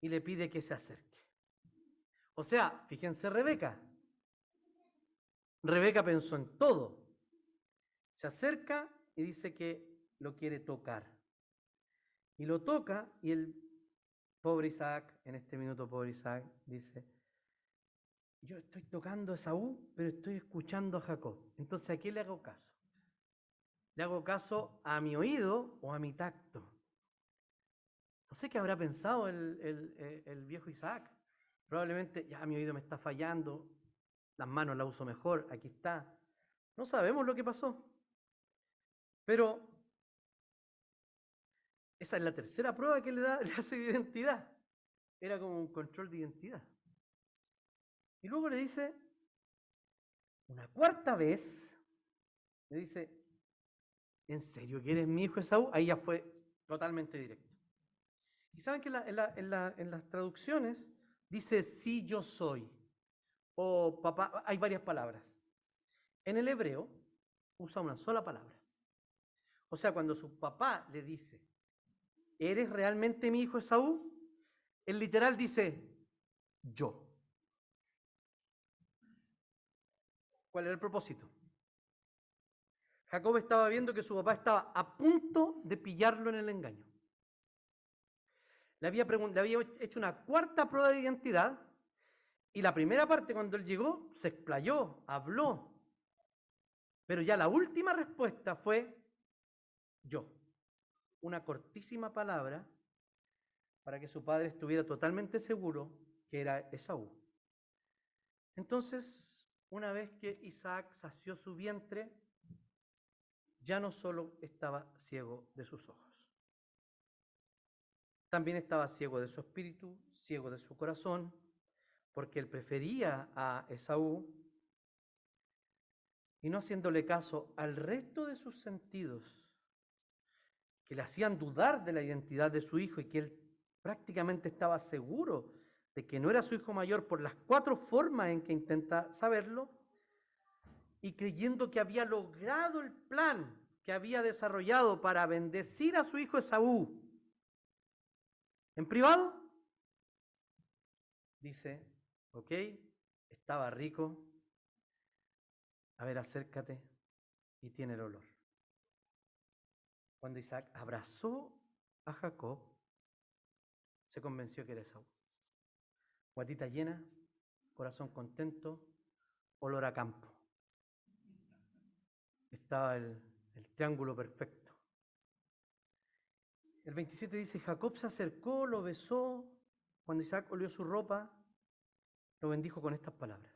y le pide que se acerque. O sea, fíjense Rebeca. Rebeca pensó en todo. Se acerca y dice que lo quiere tocar. Y lo toca y el pobre Isaac, en este minuto pobre Isaac, dice, yo estoy tocando a Esaú, pero estoy escuchando a Jacob. Entonces, ¿a qué le hago caso? Le hago caso a mi oído o a mi tacto. No sé qué habrá pensado el, el, el viejo Isaac. Probablemente, ya mi oído me está fallando, las manos la uso mejor, aquí está. No sabemos lo que pasó. Pero esa es la tercera prueba que le, da, le hace de identidad. Era como un control de identidad. Y luego le dice, una cuarta vez, le dice, ¿en serio que eres mi hijo Esaú? Ahí ya fue totalmente directo. Y saben que en, en las traducciones dice, sí yo soy, o papá, hay varias palabras. En el hebreo usa una sola palabra. O sea, cuando su papá le dice, ¿eres realmente mi hijo Esaú? El literal dice, yo. ¿Cuál era el propósito? Jacob estaba viendo que su papá estaba a punto de pillarlo en el engaño. Le había, le había hecho una cuarta prueba de identidad y la primera parte cuando él llegó se explayó, habló. Pero ya la última respuesta fue yo una cortísima palabra para que su padre estuviera totalmente seguro que era Esaú. Entonces, una vez que Isaac sació su vientre, ya no solo estaba ciego de sus ojos, también estaba ciego de su espíritu, ciego de su corazón, porque él prefería a Esaú y no haciéndole caso al resto de sus sentidos que le hacían dudar de la identidad de su hijo y que él prácticamente estaba seguro de que no era su hijo mayor por las cuatro formas en que intenta saberlo, y creyendo que había logrado el plan que había desarrollado para bendecir a su hijo Esaú. En privado, dice, ok, estaba rico, a ver, acércate y tiene el olor. Cuando Isaac abrazó a Jacob, se convenció que era Esaú. Guatita llena, corazón contento, olor a campo. Estaba el, triángulo perfecto. El 27 dice, Jacob se acercó, lo besó, cuando Isaac olió su ropa, lo bendijo con estas palabras.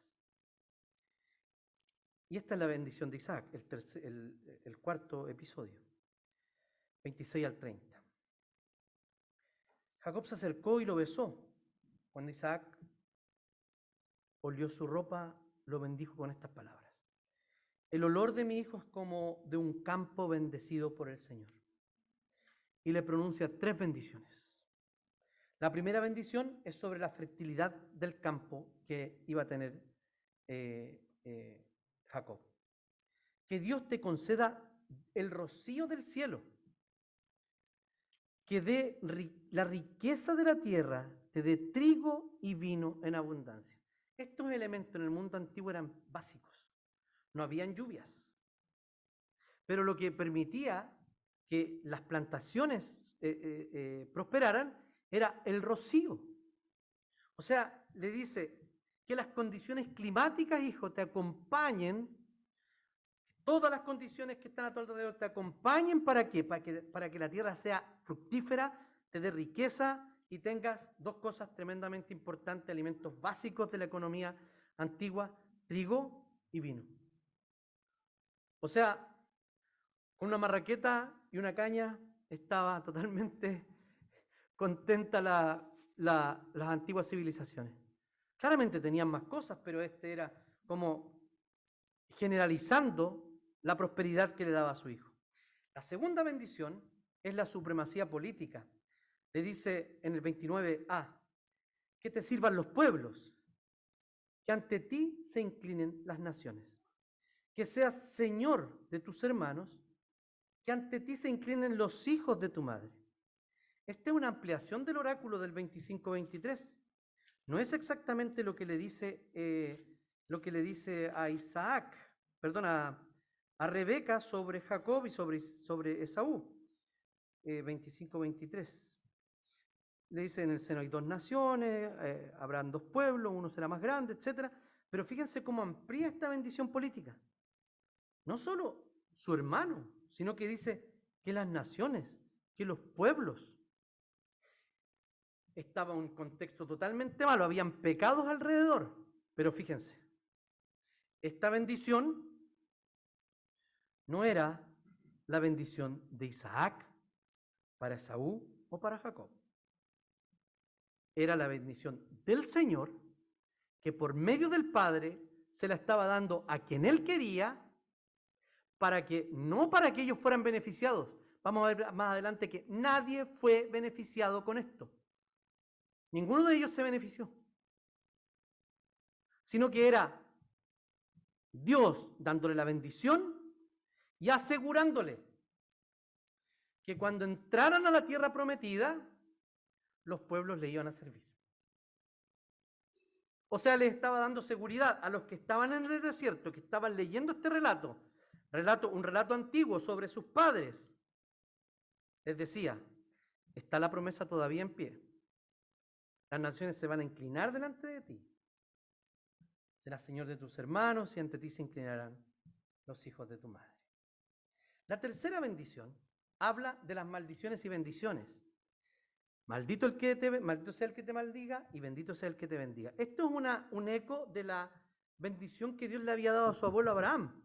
Y esta es la bendición de Isaac, el cuarto episodio. 26 al 30. Jacob se acercó y lo besó. Cuando Isaac olió su ropa, lo bendijo con estas palabras. El olor de mi hijo es como de un campo bendecido por el Señor. Y le pronuncia tres bendiciones. La primera bendición es sobre la fertilidad del campo que iba a tener eh, eh, Jacob. Que Dios te conceda el rocío del cielo que dé la riqueza de la tierra, te dé trigo y vino en abundancia. Estos elementos en el mundo antiguo eran básicos. No habían lluvias. Pero lo que permitía que las plantaciones eh, eh, eh, prosperaran era el rocío. O sea, le dice que las condiciones climáticas, hijo, te acompañen todas las condiciones que están a tu alrededor te acompañen para qué? Para que, para que la tierra sea fructífera, te dé riqueza y tengas dos cosas tremendamente importantes, alimentos básicos de la economía antigua, trigo y vino. O sea, con una marraqueta y una caña estaba totalmente contenta la, las antiguas civilizaciones. Claramente tenían más cosas, pero este era como generalizando la prosperidad que le daba a su hijo. La segunda bendición es la supremacía política. le dice en el 29a, que te sirvan los pueblos, que ante ti se inclinen las naciones, que seas señor de tus hermanos, que ante ti se inclinen los hijos de tu madre. Esta es una ampliación del oráculo del 25-23. No es exactamente lo que le dice, eh, lo que le dice a Isaac, perdón, a, Rebeca sobre Jacob y sobre, sobre Esaú. 25-23. Eh, le dice, en el seno hay dos naciones, eh, habrán dos pueblos, uno será más grande, etc. Pero fíjense cómo amplía esta bendición política. No solo su hermano, sino que dice que las naciones, que los pueblos. Estaba un contexto totalmente malo, habían pecados alrededor. Pero fíjense, esta bendición no era la bendición de Isaac para Esaú o para Jacob. Era la bendición del Señor que por medio del Padre se la estaba dando a quien Él quería para que, no para que ellos fueran beneficiados. Vamos a ver más adelante que nadie fue beneficiado con esto. Ninguno de ellos se benefició. Sino que era Dios dándole la bendición y asegurándole que cuando entraran a la tierra prometida, los pueblos le iban a servir. O sea, le estaba dando seguridad a los que estaban en el desierto, que estaban leyendo este relato, relato un relato antiguo sobre sus padres. Les decía, está la promesa todavía en pie. Las naciones se van a inclinar delante de ti. Serás Señor de tus hermanos y ante ti se inclinarán los hijos de tu madre. La tercera bendición habla de las maldiciones y bendiciones. Maldito, el que te, sea el que te maldiga y bendito sea el que te bendiga. Esto es una, un eco de la bendición que Dios le había dado a su abuelo Abraham.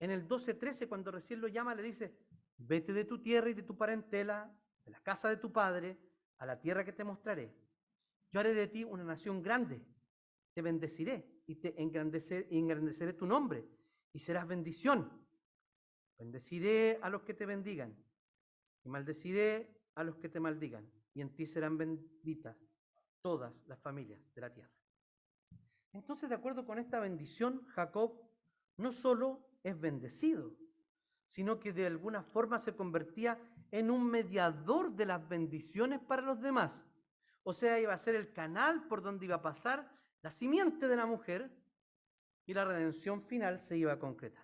En el 12.13, cuando recién lo llama, le dice, vete de tu tierra y de tu parentela, de la casa de tu padre, a la tierra que te mostraré. Yo haré de ti una nación grande, te bendeciré y te engrandeceré tu nombre y serás bendición. Bendeciré a los que te bendigan y maldeciré a los que te maldigan y en ti serán benditas todas las familias de la tierra. Entonces, de acuerdo con esta bendición, Jacob no solo es bendecido, sino que de alguna forma se convertía en un mediador de las bendiciones para los demás. O sea, iba a ser el canal por donde iba a pasar la simiente de la mujer y la redención final se iba a concretar.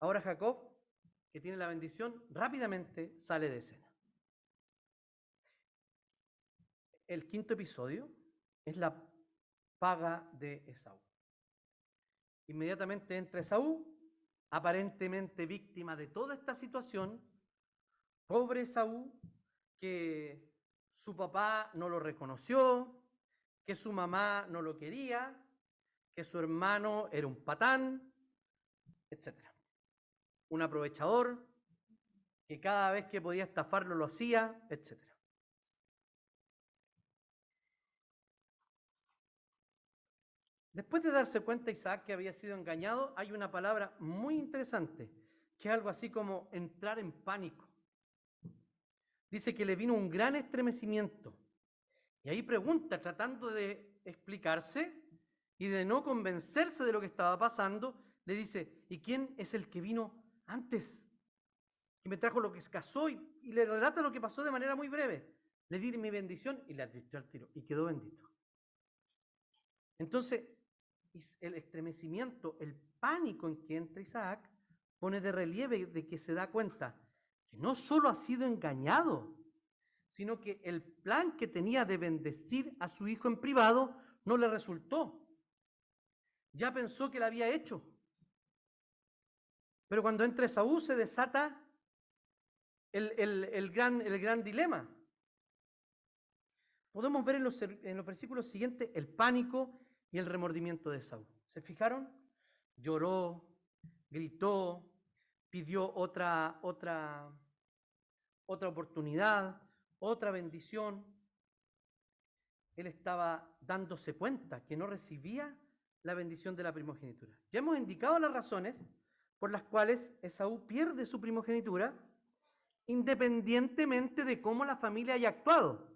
Ahora Jacob, que tiene la bendición, rápidamente sale de escena. El quinto episodio es la paga de Esaú. Inmediatamente entra Esaú, aparentemente víctima de toda esta situación, pobre Esaú, que su papá no lo reconoció, que su mamá no lo quería, que su hermano era un patán, etc. Un aprovechador, que cada vez que podía estafarlo lo hacía, etc. Después de darse cuenta Isaac que había sido engañado, hay una palabra muy interesante, que es algo así como entrar en pánico. Dice que le vino un gran estremecimiento. Y ahí pregunta, tratando de explicarse y de no convencerse de lo que estaba pasando, le dice, ¿y quién es el que vino antes? Que me trajo lo que escasó y, y le relata lo que pasó de manera muy breve. Le di mi bendición y le advirtió al tiro y quedó bendito. Entonces, el estremecimiento, el pánico en que entra Isaac, pone de relieve de que se da cuenta que no solo ha sido engañado, sino que el plan que tenía de bendecir a su hijo en privado no le resultó. Ya pensó que lo había hecho. Pero cuando entra Esaú se desata el, gran, el gran dilema. Podemos ver en los, en los versículos siguientes el pánico y el remordimiento de Saúl. ¿Se fijaron? Lloró, gritó, pidió otra, otra, otra oportunidad, otra bendición. Él estaba dándose cuenta que no recibía la bendición de la primogenitura. Ya hemos indicado las razones por las cuales Esaú pierde su primogenitura independientemente de cómo la familia haya actuado.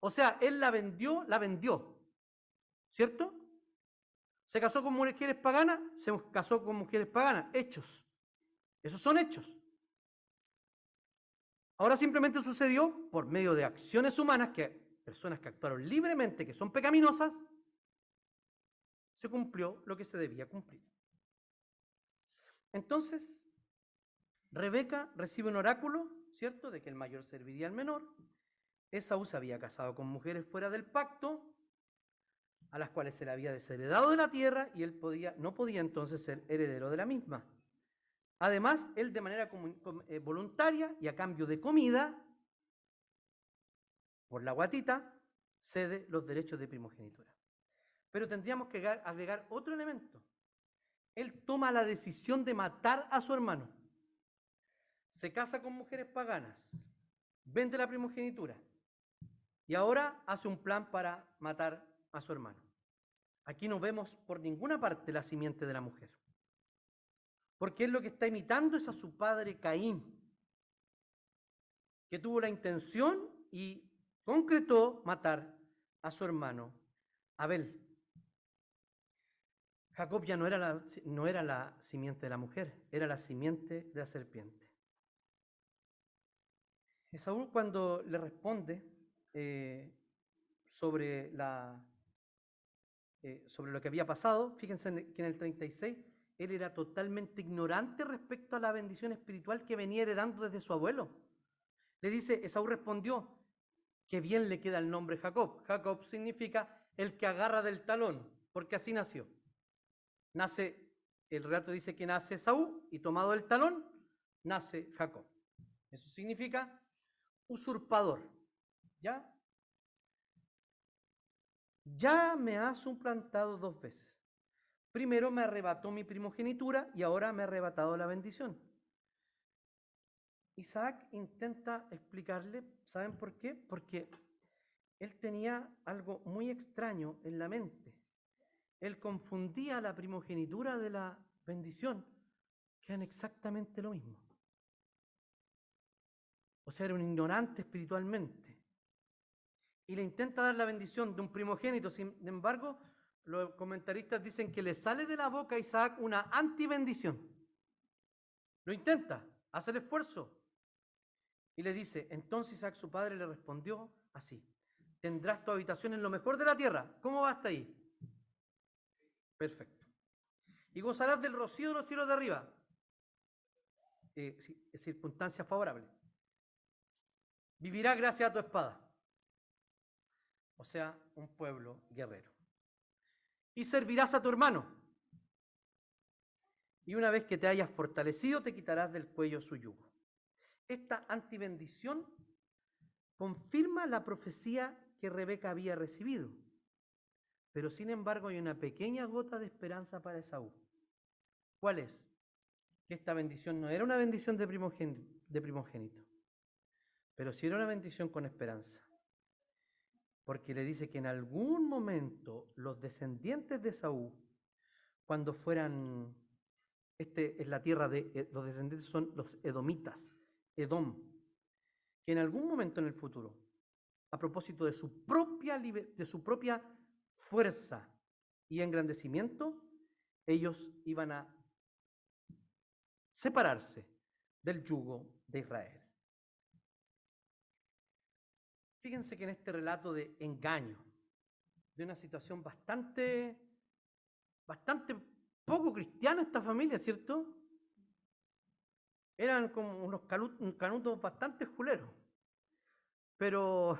O sea, él la vendió, la vendió. ¿Cierto? Se casó con mujeres paganas, se casó con mujeres paganas. Hechos. Esos son hechos. Ahora simplemente sucedió por medio de acciones humanas que personas que actuaron libremente, que son pecaminosas, se cumplió lo que se debía cumplir. Entonces, Rebeca recibe un oráculo, ¿cierto?, de que el mayor serviría al menor. Esaú se había casado con mujeres fuera del pacto, a las cuales se le había desheredado de la tierra y él no podía entonces ser heredero de la misma. Además, él de manera eh, voluntaria y a cambio de comida, por la guatita, cede los derechos de primogenitura. Pero tendríamos que agregar otro elemento. Él toma la decisión de matar a su hermano. Se casa con mujeres paganas, vende la primogenitura y ahora hace un plan para matar a su hermano. Aquí no vemos por ninguna parte la simiente de la mujer. Porque él lo que está imitando es a su padre Caín, que tuvo la intención y concretó matar a su hermano Abel. Jacob ya no era, la, no era la simiente de la mujer, era la simiente de la serpiente. Esaú cuando le responde eh, sobre, la, eh, sobre lo que había pasado, fíjense que en el 36 él era totalmente ignorante respecto a la bendición espiritual que venía heredando desde su abuelo. Le dice, Esaú respondió, que bien le queda el nombre Jacob. Jacob significa el que agarra del talón, porque así nació. Nace, el relato dice que nace Esaú y tomado el talón, nace Jacob. Eso significa usurpador. ¿Ya? Ya me has suplantado dos veces. Primero me arrebató mi primogenitura y ahora me ha arrebatado la bendición. Isaac intenta explicarle, ¿saben por qué? Porque él tenía algo muy extraño en la mente. Él confundía la primogenitura de la bendición, que eran exactamente lo mismo. O sea, era un ignorante espiritualmente. Y le intenta dar la bendición de un primogénito, sin embargo, los comentaristas dicen que le sale de la boca a Isaac una antibendición. Lo intenta, hace el esfuerzo. Y le dice, entonces Isaac su padre le respondió así, tendrás tu habitación en lo mejor de la tierra. ¿Cómo va hasta ahí? Perfecto. Y gozarás del rocío de los cielos de arriba. Eh, circunstancia favorable. Vivirá gracias a tu espada. O sea, un pueblo guerrero y servirás a tu hermano. Y una vez que te hayas fortalecido, te quitarás del cuello su yugo. Esta antibendición confirma la profecía que Rebeca había recibido. Pero sin embargo hay una pequeña gota de esperanza para Esaú. ¿Cuál es? Que esta bendición no era una bendición de primogénito, pero sí era una bendición con esperanza porque le dice que en algún momento los descendientes de Saúl, cuando fueran, este es la tierra de, eh, los descendientes son los edomitas, Edom, que en algún momento en el futuro, a propósito de su propia, de su propia fuerza y engrandecimiento, ellos iban a separarse del yugo de Israel. Fíjense que en este relato de engaño, de una situación bastante, bastante poco cristiana esta familia, ¿cierto? Eran como unos canutos bastante juleros. Pero,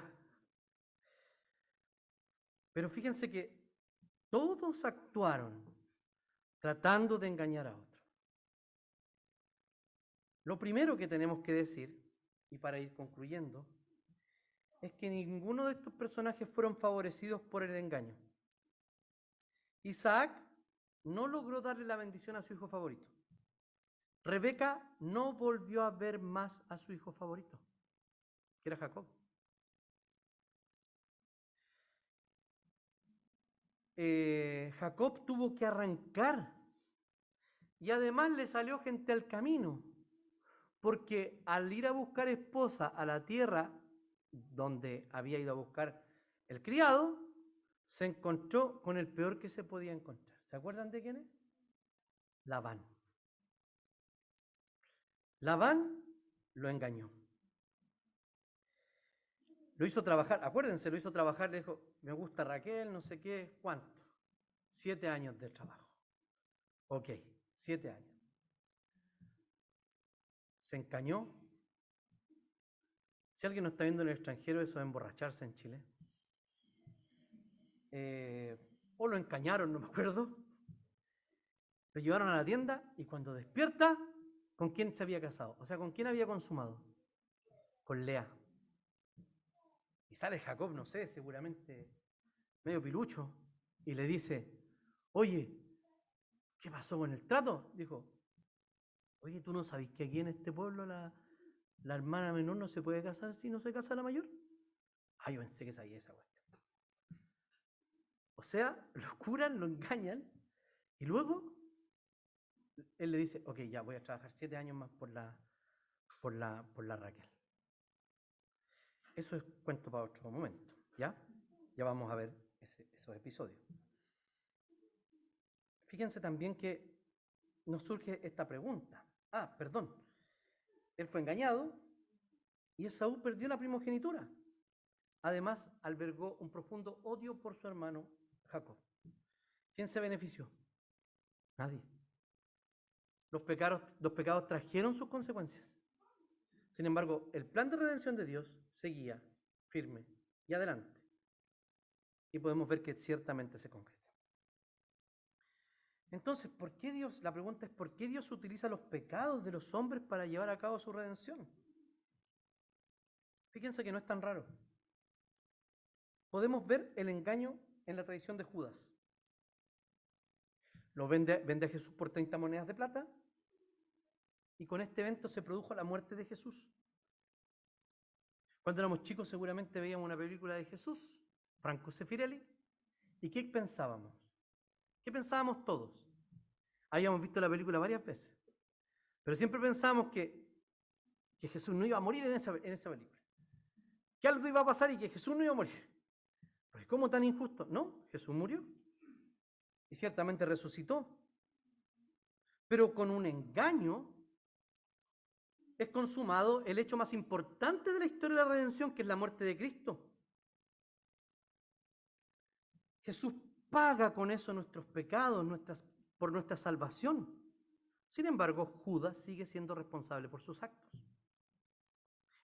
pero fíjense que todos actuaron tratando de engañar a otro. Lo primero que tenemos que decir, y para ir concluyendo, es que ninguno de estos personajes fueron favorecidos por el engaño. Isaac no logró darle la bendición a su hijo favorito. Rebeca no volvió a ver más a su hijo favorito, que era Jacob. Eh, Jacob tuvo que arrancar y además le salió gente al camino, porque al ir a buscar esposa a la tierra donde había ido a buscar el criado, se encontró con el peor que se podía encontrar. ¿Se acuerdan de quién es? Labán. Labán lo engañó. Lo hizo trabajar, acuérdense, lo hizo trabajar, le dijo, me gusta Raquel, no sé qué, ¿cuánto? Siete años de trabajo. Ok, siete años. Se engañó. Si alguien no está viendo en el extranjero, eso de emborracharse en Chile. Eh, o lo engañaron, no me acuerdo. Lo llevaron a la tienda y cuando despierta, ¿con quién se había casado? O sea, ¿con quién había consumado? Con Lea. Sale Jacob, no sé, seguramente medio pilucho, y le dice, oye, ¿qué pasó con el trato? Dijo, oye, ¿tú no sabes que aquí en este pueblo la, la hermana menor no se puede casar si no se casa la mayor? Ah, yo pensé que sabía esa cuestión. O sea, lo curan, lo engañan, y luego él le dice, ok, ya voy a trabajar siete años más por la, por la, por la Raquel. Eso es cuento para otro momento, ¿ya? Ya vamos a ver esos episodios. Fíjense también que nos surge esta pregunta. Ah, perdón. Él fue engañado y Esaú perdió la primogenitura. Además, albergó un profundo odio por su hermano Jacob. ¿Quién se benefició? Nadie. Los pecados, los pecados trajeron sus consecuencias. Sin embargo, el plan de redención de Dios seguía firme y adelante. Y podemos ver que ciertamente se concreta. Entonces, ¿por qué Dios? La pregunta es, ¿por qué Dios utiliza los pecados de los hombres para llevar a cabo su redención? Fíjense que no es tan raro. Podemos ver el engaño en la tradición de Judas. Lo vende, vende a Jesús por 30 monedas de plata y con este evento se produjo la muerte de Jesús. Cuando éramos chicos seguramente veíamos una película de Jesús, Franco Sefirelli, ¿y qué pensábamos? ¿Qué pensábamos todos? Habíamos visto la película varias veces, pero siempre pensábamos que, que Jesús no iba a morir en esa, en esa película, que algo iba a pasar y que Jesús no iba a morir. Pues ¿cómo tan injusto? No, Jesús murió y ciertamente resucitó, pero con un engaño es consumado el hecho más importante de la historia de la redención, que es la muerte de Cristo. Jesús paga con eso nuestros pecados por nuestra salvación. Sin embargo, Judas sigue siendo responsable por sus actos.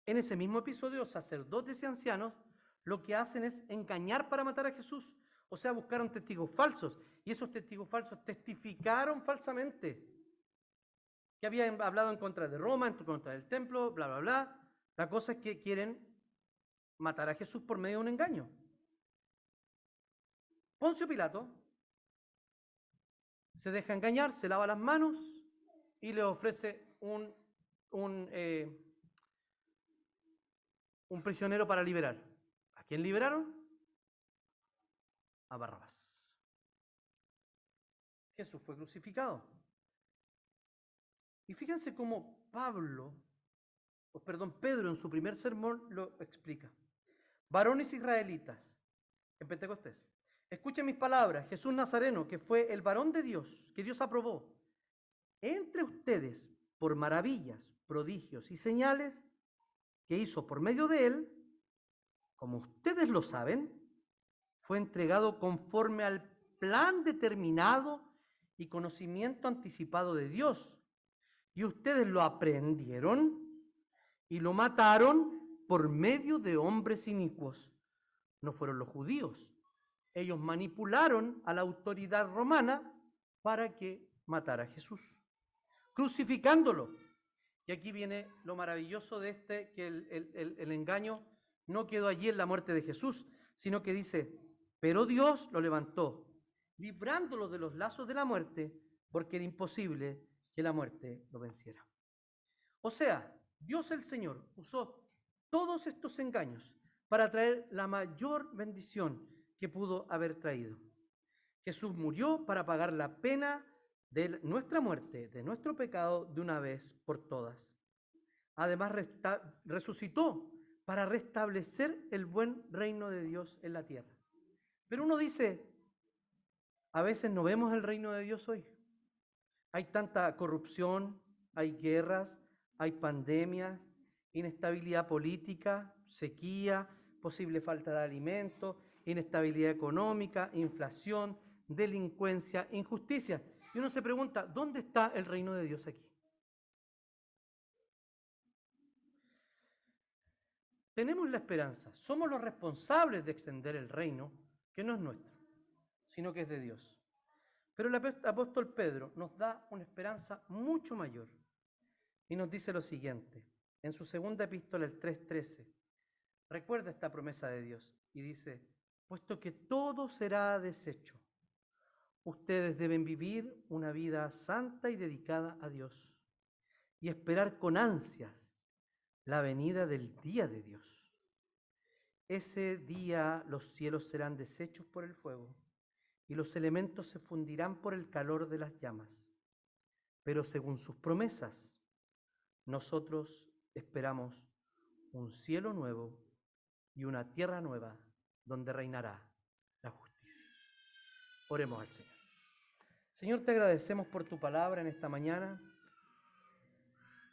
En ese mismo episodio, sacerdotes y ancianos lo que hacen es engañar para matar a Jesús, o sea, buscaron testigos falsos, y esos testigos falsos testificaron falsamente que habían hablado en contra de Roma, en contra del templo, bla, bla, bla. La cosa es que quieren matar a Jesús por medio de un engaño. Poncio Pilato se deja engañar, se lava las manos y le ofrece un, un, eh, prisionero para liberar. ¿A quién liberaron? A Barrabás. Jesús fue crucificado. Y fíjense cómo Pablo, o perdón, Pedro en su primer sermón lo explica. Varones israelitas en Pentecostés, escuchen mis palabras. Jesús Nazareno, que fue el varón de Dios, que Dios aprobó, entre ustedes por maravillas, prodigios y señales que hizo por medio de él, como ustedes lo saben, fue entregado conforme al plan determinado y conocimiento anticipado de Dios y ustedes lo aprendieron y lo mataron por medio de hombres inicuos. No fueron los judíos. Ellos manipularon a la autoridad romana para que matara a Jesús, crucificándolo. Y aquí viene lo maravilloso de este, que el, el engaño no quedó allí en la muerte de Jesús, sino que dice, pero Dios lo levantó, librándolo de los lazos de la muerte, porque era imposible que la muerte lo venciera. O sea, Dios el Señor usó todos estos engaños para traer la mayor bendición que pudo haber traído. Jesús murió para pagar la pena de nuestra muerte, de nuestro pecado, de una vez por todas. además resucitó para restablecer el buen reino de Dios en la tierra. Pero uno dice, a veces no vemos el reino de Dios hoy. Hay tanta corrupción, hay guerras, hay pandemias, inestabilidad política, sequía, posible falta de alimentos, inestabilidad económica, inflación, delincuencia, injusticia. Y uno se pregunta, ¿dónde está el reino de Dios aquí? Tenemos la esperanza, somos los responsables de extender el reino, que no es nuestro, sino que es de Dios. Pero el apóstol Pedro nos da una esperanza mucho mayor y nos dice lo siguiente, en su segunda epístola, el 3.13, recuerda esta promesa de Dios y dice, puesto que todo será deshecho, ustedes deben vivir una vida santa y dedicada a Dios y esperar con ansias la venida del día de Dios. Ese día los cielos serán deshechos por el fuego y los elementos se fundirán por el calor de las llamas. Pero según sus promesas, nosotros esperamos un cielo nuevo y una tierra nueva donde reinará la justicia. Oremos al Señor. Señor, te agradecemos por tu palabra en esta mañana.